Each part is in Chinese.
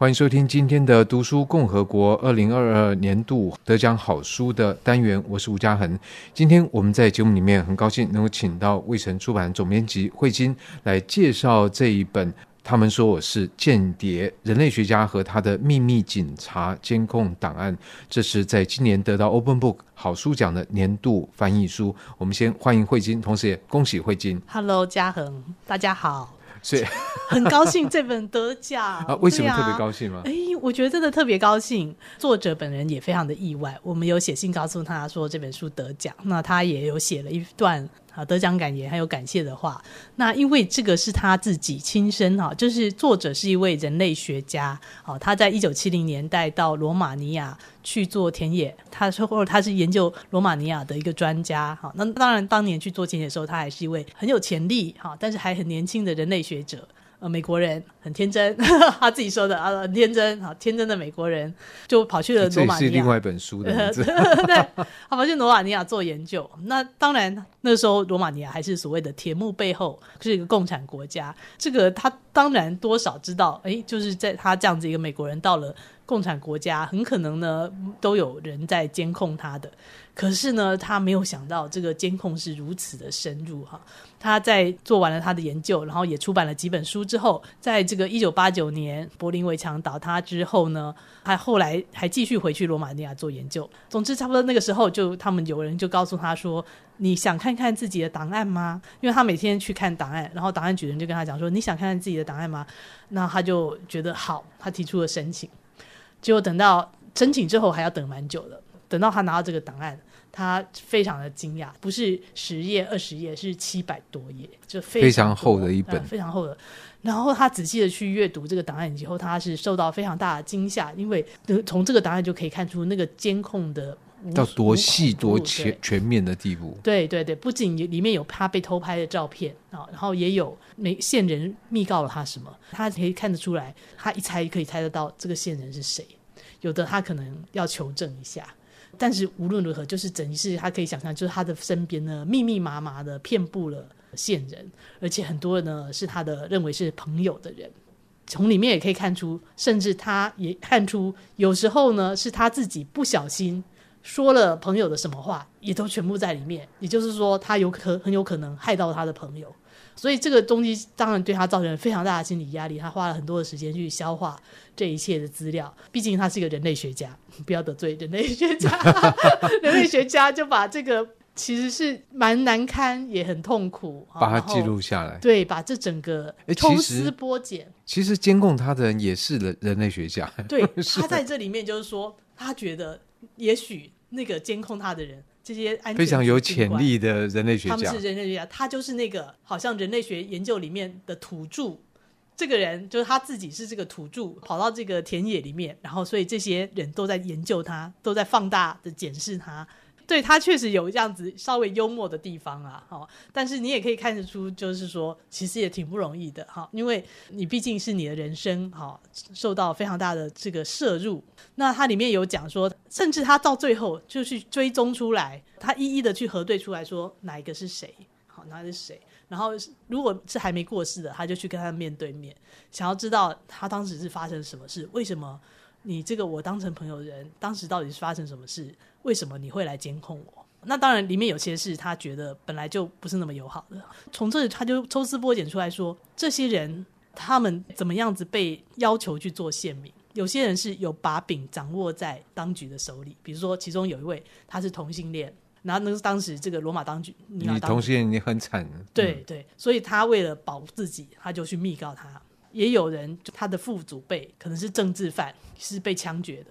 欢迎收听今天的《读书共和国》二零二二年度得奖好书的单元，我是吴嘉恒。今天我们在节目里面很高兴能够请到卫城出版总编辑惠金来介绍这一本。他们说我是间谍，人类学家和他的秘密警察监控档案。这是在今年得到 Open Book 好书奖的年度翻译书。我们先欢迎惠金，同时也恭喜惠金。Hello，家恒，大家好。所以 很高兴这本得奖 啊！为什么特别高兴吗？哎、啊，我觉得真的特别高兴。作者本人也非常的意外。我们有写信告诉他说这本书得奖，那他也有写了一段啊得奖感言还有感谢的话。那因为这个是他自己亲身哈，就是作者是一位人类学家啊，他在一九七零年代到罗马尼亚去做田野，他说或者他是研究罗马尼亚的一个专家哈。那当然当年去做田野的时候，他还是一位很有潜力哈，但是还很年轻的人类学者。呃，美国人很天真，他自己说的啊，很天真，好天真的美国人就跑去了罗马尼亚。这是另外一本书的名字。对，他跑去罗马尼亚做研究。那当然，那时候罗马尼亚还是所谓的铁幕背后是一个共产国家。这个他当然多少知道，哎，就是在他这样子一个美国人到了共产国家，很可能呢都有人在监控他的。可是呢，他没有想到这个监控是如此的深入哈。他在做完了他的研究，然后也出版了几本书之后，在这个一九八九年柏林围墙倒塌之后呢，他后来还继续回去罗马尼亚做研究。总之，差不多那个时候，就他们有人就告诉他说：“你想看看自己的档案吗？”因为他每天去看档案，然后档案局人就跟他讲说：“你想看看自己的档案吗？”那他就觉得好，他提出了申请。结果等到申请之后，还要等蛮久的。等到他拿到这个档案。他非常的惊讶，不是十页、二十页，是七百多页，就非常，厚的一本，嗯，非常厚的。然后他仔细的去阅读这个档案以后，他是受到非常大的惊吓，因为从这个档案就可以看出那个监控的到多细、多全全面的地步。对对对，不仅里面有他被偷拍的照片啊，然后也有没线人密告了他什么，他可以看得出来，他一猜可以猜得到这个线人是谁，有的他可能要求证一下。但是无论如何，就是等于是他可以想象，就是他的身边呢，密密麻麻的遍布了线人，而且很多呢是他的认为是朋友的人。从里面也可以看出，甚至他也看出，有时候呢是他自己不小心说了朋友的什么话，也都全部在里面。也就是说，他有可很有可能害到他的朋友。所以这个东西当然对他造成了非常大的心理压力，他花了很多的时间去消化这一切的资料。毕竟他是一个人类学家，不要得罪人类学家。人类学家就把这个其实是蛮难堪，也很痛苦，把它记录下来。对，把这整个抽丝剥茧。其实监控他的人也是人人类学家。对，他在这里面就是说，他觉得也许那个监控他的人。这些安全非常有潜力的人类学家，他们是人类学家，他就是那个好像人类学研究里面的土著。这个人就是他自己是这个土著，跑到这个田野里面，然后所以这些人都在研究他，都在放大的检视他。对，他确实有这样子稍微幽默的地方啊，哈，但是你也可以看得出，就是说其实也挺不容易的，哈，因为你毕竟是你的人生，哈，受到非常大的这个摄入。那他里面有讲说，甚至他到最后就去追踪出来，他一一的去核对出来说哪一个是谁，好，哪是谁。然后如果是还没过世的，他就去跟他面对面，想要知道他当时是发生什么事，为什么你这个我当成朋友的人，当时到底是发生什么事？为什么你会来监控我？那当然，里面有些事他觉得本来就不是那么友好的。从这里他就抽丝剥茧出来说，这些人他们怎么样子被要求去做线民？有些人是有把柄掌握在当局的手里，比如说其中有一位他是同性恋，然后那是当时这个罗马当局，你同性恋你很惨。对对，所以他为了保护自己，他就去密告他。也有人他的父祖辈可能是政治犯，是被枪决的。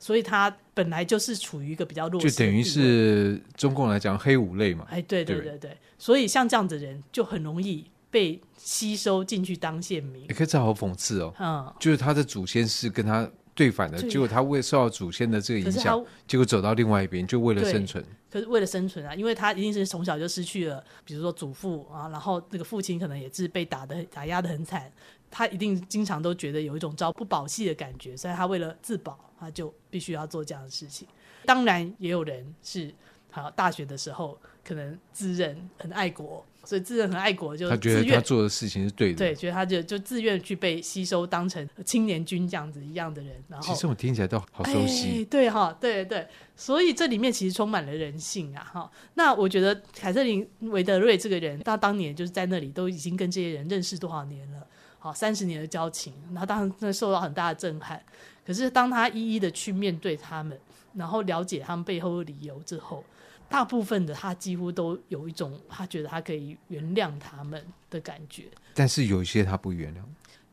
所以他本来就是处于一个比较弱势，就等于是中共来讲黑五类嘛。哎，对对对对，对，所以像这样子的人就很容易被吸收进去当县民。也可以这好讽刺哦，嗯，就是他的祖先是跟他对反的，结果他为受到祖先的这个影响，结果走到另外一边，就为了生存。可是为了生存啊，因为他一定是从小就失去了，比如说祖父啊，然后那个父亲可能也是被打的打压的很惨。他一定经常都觉得有一种朝不保夕的感觉，所以他为了自保，他就必须要做这样的事情。当然，也有人是好大学的时候可能自认很爱国，所以自认很爱国，就他觉得他做的事情是对的，对，觉得他就就自愿去被吸收当成青年军这样子一样的人。然后，其实我听起来都好熟悉，哎、对哈，对对，所以这里面其实充满了人性啊哈。那我觉得凯瑟琳维德瑞这个人，他当年就是在那里都已经跟这些人认识多少年了，好三十年的交情，然后当然那受到很大的震撼。可是当他一一的去面对他们，然后了解他们背后的理由之后。大部分的他几乎都有一种他觉得他可以原谅他们的感觉，但是有一些他不原谅。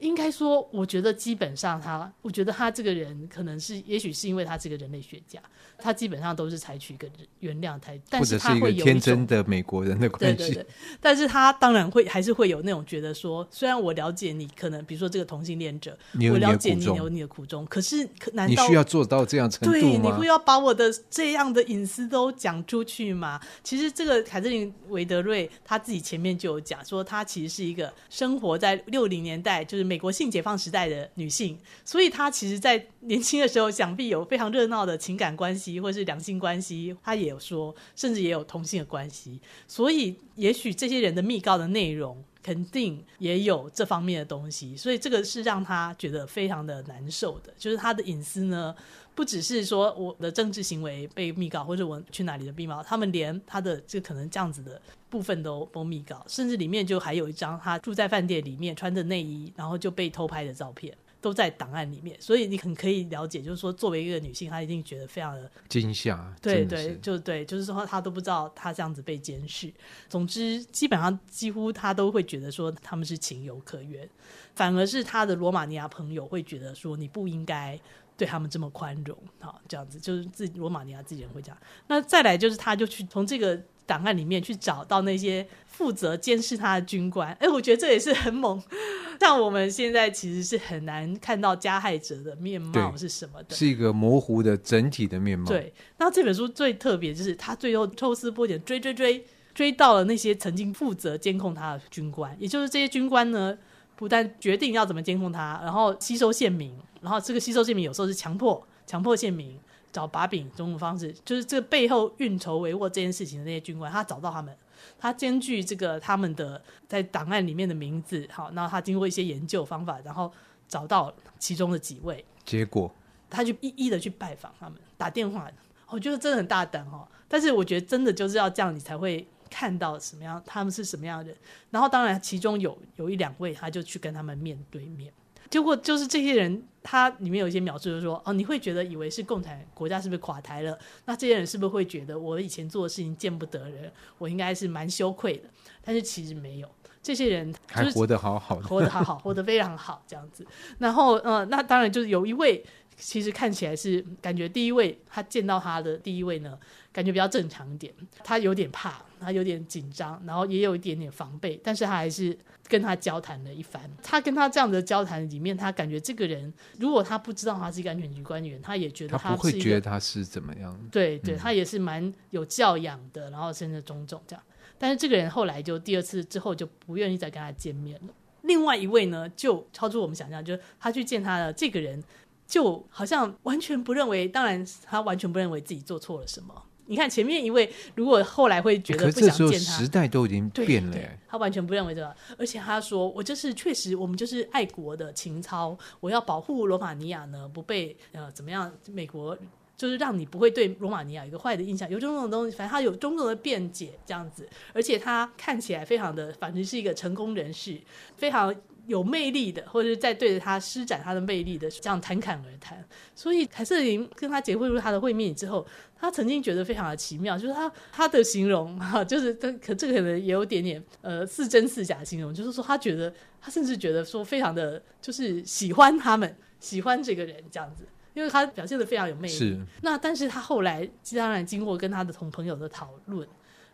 应该说，我觉得基本上他，我觉得他这个人可能是，也许是因为他是个人类学家，他基本上都是采取一个原谅态度，但是他会有天真的美国人的关系。对对对，但是他当然会还是会有那种觉得说，虽然我了解你，可能比如说这个同性恋者，我了解你有你的苦衷，可是可难道你需要做到这样程度吗？对，你会要把我的这样的隐私都讲出去吗？其实这个凯瑟琳韦德瑞他自己前面就有讲说，他其实是一个生活在六零年代，就是。美国性解放时代的女性，所以她其实，在年轻的时候，想必有非常热闹的情感关系，或是两性关系。她也有说，甚至也有同性的关系。所以，也许这些人的密告的内容，肯定也有这方面的东西。所以，这个是让他觉得非常的难受的，就是他的隐私呢。不只是说我的政治行为被密告，或者我去哪里的密告，他们连他的这可能这样子的部分都封密告，甚至里面就还有一张他住在饭店里面穿着内衣，然后就被偷拍的照片，都在档案里面。所以你很可以了解，就是说作为一个女性，她一定觉得非常的惊吓。对对，就对，就是说她都不知道她这样子被监视。总之，基本上几乎她都会觉得说他们是情有可原，反而是她的罗马尼亚朋友会觉得说你不应该。对他们这么宽容，好，这样子就是自己罗马尼亚自己人会这样。那再来就是，他就去从这个档案里面去找到那些负责监视他的军官。哎，我觉得这也是很猛。像我们现在其实是很难看到加害者的面貌是什么的，是一个模糊的整体的面貌。对。那这本书最特别就是，他最后抽丝剥茧，追追追追到了那些曾经负责监控他的军官，也就是这些军官呢，不但决定要怎么监控他，然后吸收县民。然后这个吸收县民有时候是强迫强迫县民找把柄，种种方式，就是这背后运筹帷幄这件事情的那些军官，他找到他们，他根据这个他们的在档案里面的名字，好，然后他经过一些研究方法，然后找到其中的几位，结果他就一一的去拜访他们，打电话，我觉得真的很大胆哦，但是我觉得真的就是要这样，你才会看到什么样，他们是什么样的人，然后当然其中有有一两位，他就去跟他们面对面。结果就是这些人，他里面有一些描述，就是说，哦，你会觉得以为是共产国家是不是垮台了？那这些人是不是会觉得我以前做的事情见不得人，我应该是蛮羞愧的？但是其实没有，这些人还活得好好的，活得好好，活得非常好，这样子。然后，呃，那当然就是有一位，其实看起来是感觉第一位，他见到他的第一位呢。感觉比较正常一点，他有点怕，他有点紧张，然后也有一点点防备，但是他还是跟他交谈了一番。他跟他这样的交谈里面，他感觉这个人，如果他不知道他是一个安全局官员，他也觉得他，他不会觉得他是怎么样。对对，他也是蛮有教养的，然后甚至种种这样。但是这个人后来就第二次之后就不愿意再跟他见面了。另外一位呢，就超出我们想象，就是他去见他的这个人，就好像完全不认为，当然他完全不认为自己做错了什么。你看前面一位，如果后来会觉得不想见他，时代都已经变了，他完全不认为这个，而且他说：“我就是确实，我们就是爱国的情操，我要保护罗马尼亚呢，不被呃怎么样？美国就是让你不会对罗马尼亚有一个坏的印象，有种种东西，反正他有种种的辩解这样子，而且他看起来非常的，反正是一个成功人士，非常。”有魅力的，或者是在对着他施展他的魅力的，这样侃侃而谈。所以凯瑟琳跟他结婚入他的会面之后，他曾经觉得非常的奇妙，就是他他的形容哈，就是这可这个可能也有点点呃似真似假的形容，就是说他觉得他甚至觉得说非常的就是喜欢他们，喜欢这个人这样子，因为他表现的非常有魅力。是。那但是他后来当然经过跟他的同朋友的讨论，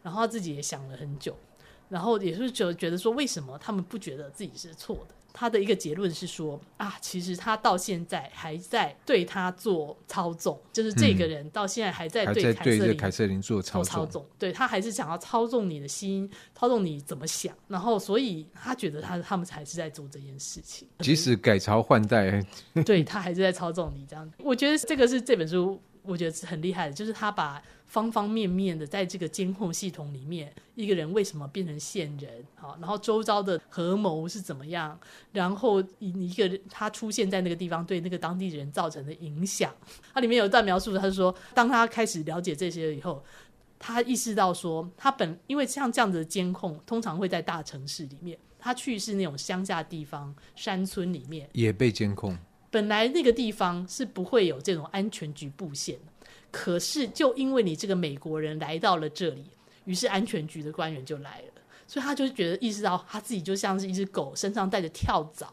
然后他自己也想了很久。然后也是觉觉得说，为什么他们不觉得自己是错的？他的一个结论是说啊，其实他到现在还在对他做操纵，就是这个人到现在还在对凯瑟琳做操纵，对他还是想要操纵你的心，操纵你怎么想。然后所以他觉得他他们还是在做这件事情，即使改朝换代，对他还是在操纵你这样。我觉得这个是这本书我觉得是很厉害的，就是他把方方面面的在这个监控系统里面，一个人为什么变成线人，好，然后周遭的合谋是怎么样，然后一个人他出现在那个地方对那个当地人造成的影响，它里面有一段描述，他是说，当他开始了解这些以后，他意识到说，他本因为像这样子的监控，通常会在大城市里面，他去是那种乡下地方、山村里面也被监控。本来那个地方是不会有这种安全局布线的，可是就因为你这个美国人来到了这里，于是安全局的官员就来了，所以他就觉得意识到他自己就像是一只狗，身上带着跳蚤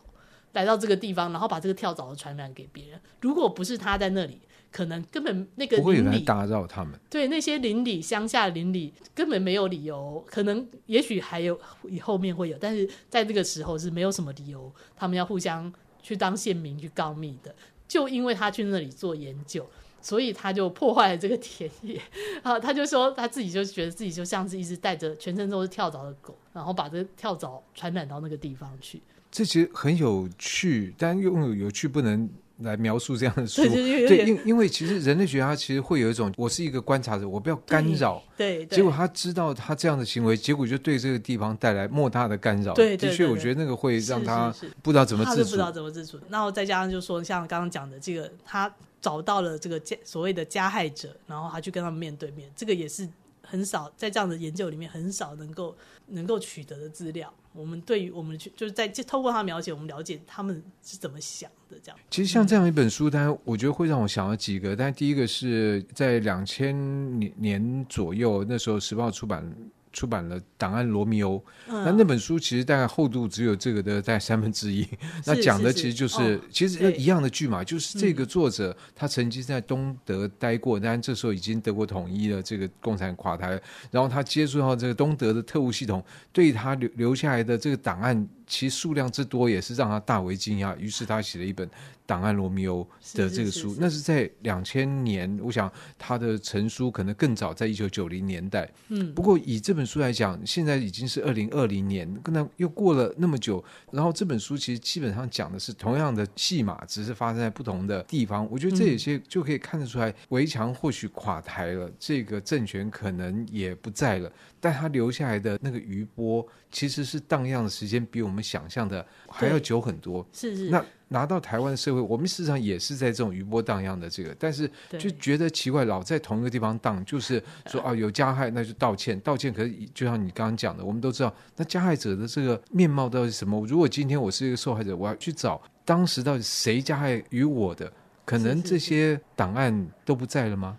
来到这个地方，然后把这个跳蚤传染给别人。如果不是他在那里，可能根本那个邻里不会来打扰他们。对，那些邻里乡下邻里根本没有理由，可能也许还有以后面会有，但是在这个时候是没有什么理由，他们要互相。去当县民去告密的，就因为他去那里做研究，所以他就破坏了这个田野啊！他就说他自己就觉得自己就像是一只带着全身都是跳蚤的狗，然后把这跳蚤传染到那个地方去。这其实很有趣，但又有趣不能。来描述这样的书，对，对，因因为其实人类学家其实会有一种，我是一个观察者，我不要干扰，对，结果他知道他这样的行为，结果就对这个地方带来莫大的干扰。对，的确，我觉得那个会让他不知道怎么自处，不知道怎么自处。然后再加上就说，像刚刚讲的这个，他找到了这个加所谓的加害者，然后他去跟他们面对面，这个也是。很少在这样的研究里面，很少能够能够取得的资料。我们对于我们去就是在透过他描写，我们了解他们是怎么想的。这样，其实像这样一本书，单我觉得会让我想到几个。但第一个是在两千年年左右，那时候时报出版。出版了《档案罗密欧》，那、嗯、那本书其实大概厚度只有这个的大概三分之一。那讲的其实就是，其实一样的剧嘛，就是这个作者、嗯、他曾经在东德待过，但这时候已经德国统一了，这个共产垮台，然后他接触到这个东德的特务系统，对他留留下来的这个档案。其数量之多也是让他大为惊讶，于是他写了一本《档案罗密欧》的这个书。是是是是，那是在两千年，我想他的成书可能更早，在一九九零年代。嗯，不过以这本书来讲，现在已经是二零二零年，那又过了那么久，然后这本书其实基本上讲的是同样的戏码，只是发生在不同的地方。我觉得这有些就可以看得出来，围墙或许垮台了，这个政权可能也不在了。但他留下来的那个余波，其实是荡漾的时间比我们想象的还要久很多。是是。那拿到台湾的社会，我们事实上也是在这种余波荡漾的这个，但是就觉得奇怪，老在同一个地方荡，就是说啊，有加害那就道歉，道歉。可是就像你刚刚讲的，我们都知道，那加害者的这个面貌到底是什么？如果今天我是一个受害者，我要去找当时到底谁加害于我的，可能这些档案都不在了吗？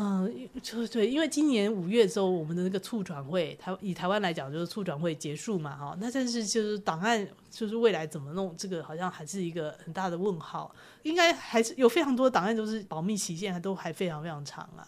嗯，就对，因为今年五月的时候，我们的那个促转会，台以台湾来讲，就是促转会结束嘛，哈，那但是就是档案，就是未来怎么弄，这个好像还是一个很大的问号，应该还是有非常多档案都是保密期限，还都还非常非常长啊。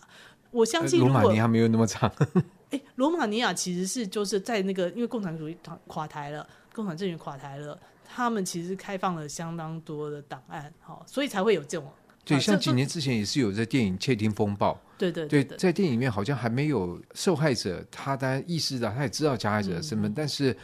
我相信，罗马尼亚没有那么长。哎，罗马尼亚其实是就是在那个，因为共产主义垮台了，共产政权垮台了，他们其实开放了相当多的档案，哈，所以才会有这种。对，像几年之前也是有在电影《窃听风暴》。对对对，对，在电影里面好像还没有受害者，他当然意识到，他也知道加害者的身份，嗯、但是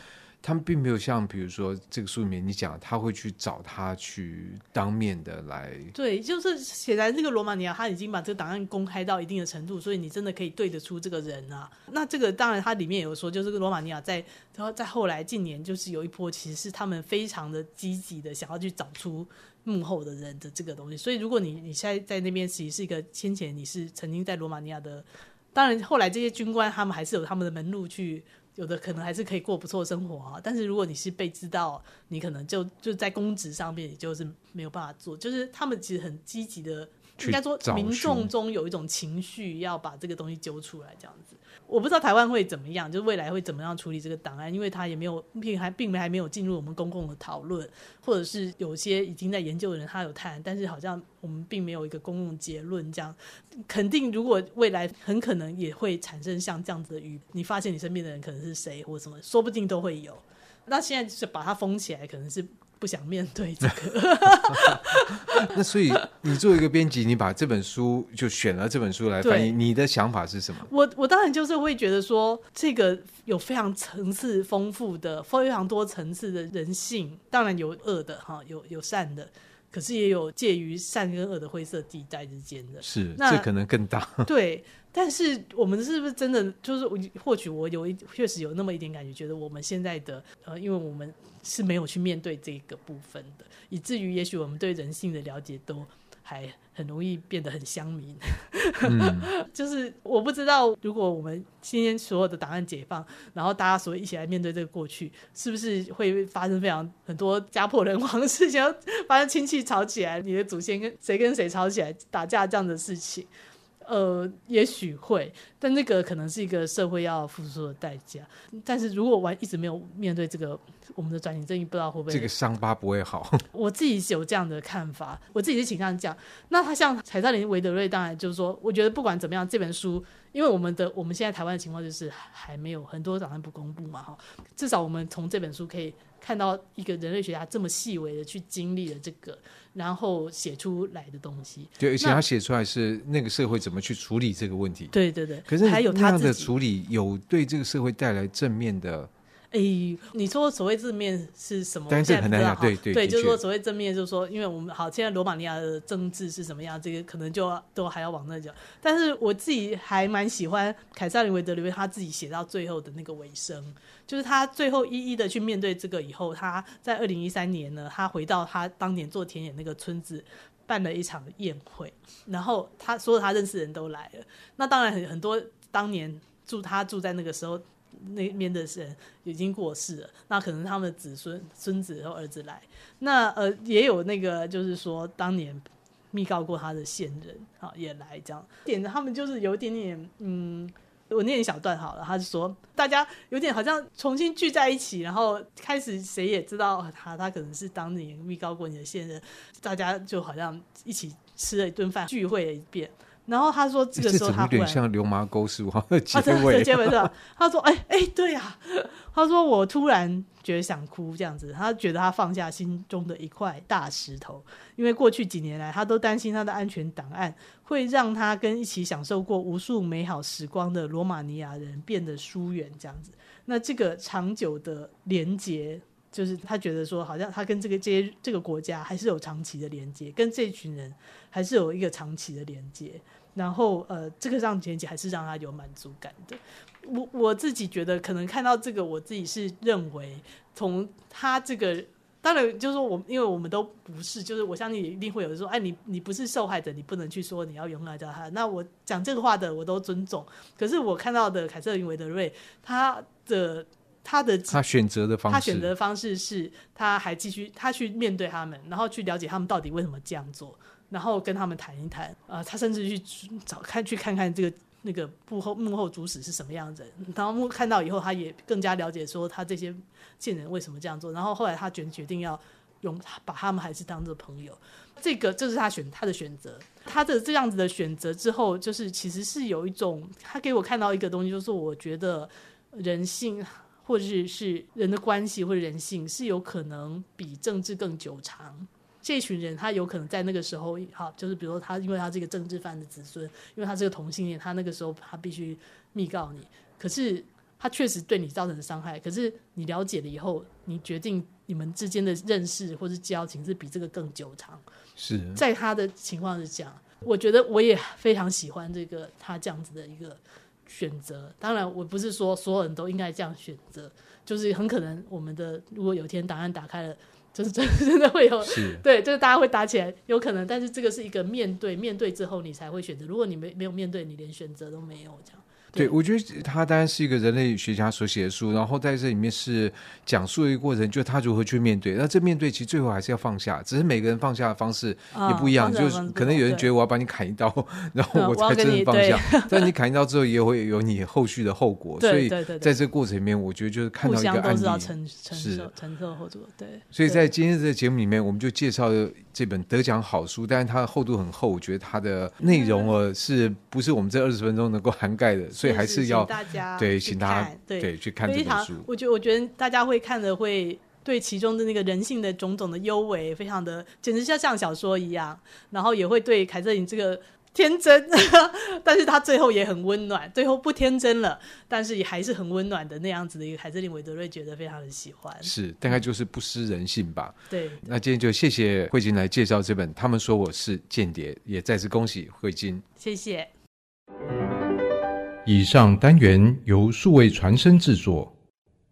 他们并没有像比如说这个书里面你讲，他会去找他去当面的来。对，就是显然这个罗马尼亚他已经把这个档案公开到一定的程度，所以你真的可以对得出这个人啊。那这个当然，他里面有说，就是罗马尼亚在然后在后来近年就是有一波，其实是他们非常的积极的想要去找出。幕后的人的这个东西，所以如果你你现在在那边，其实是一个先前你是曾经在罗马尼亚的，当然后来这些军官他们还是有他们的门路去，有的可能还是可以过不错生活啊。但是如果你是被知道，你可能就就在公职上面，你就是没有办法做。就是他们其实很积极的，应该说民众中有一种情绪要把这个东西揪出来，这样子。我不知道台湾会怎么样，就是未来会怎么样处理这个档案，因为它也没有并还并没还没有进入我们公共的讨论，或者是有些已经在研究的人他有谈，但是好像我们并没有一个公共结论。这样肯定，如果未来很可能也会产生像这样子的语，你发现你身边的人可能是谁或什么，说不定都会有。那现在就是把它封起来，可能是。不想面对这个，那所以你作为一个编辑，你把这本书就选了这本书来翻译，你的想法是什么？我我当然就是会觉得说，这个有非常层次丰富的、非常多层次的人性，当然有恶的哈，有有善的。可是也有介于善跟恶的灰色地带之间的。是，那这可能更大。对，但是我们是不是真的就是我？或许我有一确实有那么一点感觉，觉得我们现在的呃，因为我们是没有去面对这个部分的，以至于也许我们对人性的了解都还很容易变得很乡民。嗯、就是我不知道，如果我们今天所有的档案解放，然后大家所以一起来面对这个过去，是不是会发生非常很多家破人亡的事情？发生亲戚吵起来，你的祖先跟谁跟谁吵起来打架这样的事情？呃，也许会，但那个可能是一个社会要付出的代价。但是如果我一直没有面对这个，我们的转型正义不知道会不会这个伤疤不会好。我自己有这样的看法，我自己是倾向这样。那他像凯萨琳·维德瑞，当然就是说，我觉得不管怎么样，这本书，因为我们的我们现在台湾的情况就是还没有很多档案不公布嘛，哈，至少我们从这本书可以看到一个人类学家这么细微的去经历了这个。然后写出来的东西，对，而且他写出来是那个社会怎么去处理这个问题。对对对，可是还有他的处理有对这个社会带来正面的。哎，你说所谓正面是什么？但是很难讲。对对对，就是说所谓正面，就是说，因为我们好，现在罗马尼亚的政治是什么样，这个可能就都还要往那讲。但是我自己还蛮喜欢凯撒琳维德里维他自己写到最后的那个尾声，就是他最后一一的去面对这个以后，他在二零一三年呢，他回到他当年做田野那个村子，办了一场宴会，然后他所有他认识的人都来了。那当然很很多当年住他住在那个时候。那边的人已经过世了，那可能他们的子孙、孙子和儿子来，那呃也有那个就是说当年密告过他的线人啊也来这样，点他们就是有点点嗯，我念一小段好了，他就说大家有点好像重新聚在一起，然后开始谁也知道他他可能是当年密告过你的线人，大家就好像一起吃了一顿饭，聚会了一遍。然后他说，这个时候他有点像流麻沟是吧？结尾，结尾是吧？他说：“哎哎，对呀。”他说：“我突然觉得想哭，这样子。他觉得他放下心中的一块大石头，因为过去几年来，他都担心他的安全档案会让他跟一起享受过无数美好时光的罗马尼亚人变得疏远，这样子。那这个长久的连结，就是他觉得说，好像他跟这个这些这个国家还是有长期的连接，跟这群人还是有一个长期的连接。”然后，呃，这个让前景还是让他有满足感的。我我自己觉得，可能看到这个，我自己是认为，从他这个，当然就是说我，因为我们都不是，就是我相信一定会有人说，哎，你你不是受害者，你不能去说你要勇敢叫他。那我讲这个话的，我都尊重。可是我看到的凯瑟琳·韦德瑞，他的他的他选择的方式，他选择的方式是，他还继续他去面对他们，然后去了解他们到底为什么这样做。然后跟他们谈一谈，呃，他甚至去找看去看看这个那个幕后幕后主使是什么样子。然后看到以后，他也更加了解说他这些贱人为什么这样做。然后后来他决决定要用把他们还是当做朋友。这个这是他选他的选择。他的这样子的选择之后，就是其实是有一种他给我看到一个东西，就是我觉得人性或者是是人的关系或者人性是有可能比政治更久长。这群人，他有可能在那个时候，好，就是比如说他，因为他这个政治犯的子孙，因为他是个同性恋，他那个时候他必须密告你。可是他确实对你造成的伤害，可是你了解了以后，你决定你们之间的认识或是交情是比这个更久长。是在他的情况是这样，我觉得我也非常喜欢这个他这样子的一个选择。当然，我不是说所有人都应该这样选择，就是很可能我们的如果有一天档案打开了。就是真真的会有，对，就是大家会打起来，有可能，但是这个是一个面对，面对之后你才会选择。如果你没没有面对，你连选择都没有，这样。对，我觉得他当然是一个人类学家所写的书，然后在这里面是讲述一个过程，就他如何去面对。那这面对其实最后还是要放下，只是每个人放下的方式也不一样。就是可能有人觉得我要把你砍一刀，然后我才真的放下。但你砍一刀之后，也会有你后续的后果。所以在这个过程里面，我觉得就是看到一个案例，承承受承受后果。对。所以在今天这个节目里面，我们就介绍了这本得奖好书，但是它的厚度很厚，我觉得它的内容呃是不是我们这二十分钟能够涵盖的？所以还是要大家对，请大家对，对去看这本书。我觉得，我觉得大家会看的会对其中的那个人性的种种的幽微，非常的简直像像小说一样。然后也会对凯瑟琳这个天真，但是他最后也很温暖，最后不天真了，但是也还是很温暖的那样子的一个凯瑟琳·韦德瑞，觉得非常的喜欢。是，大概就是不失人性吧。对，那今天就谢谢慧晶来介绍这本《他们说我是间谍》，也再次恭喜慧晶。谢谢。以上单元由数位传声制作。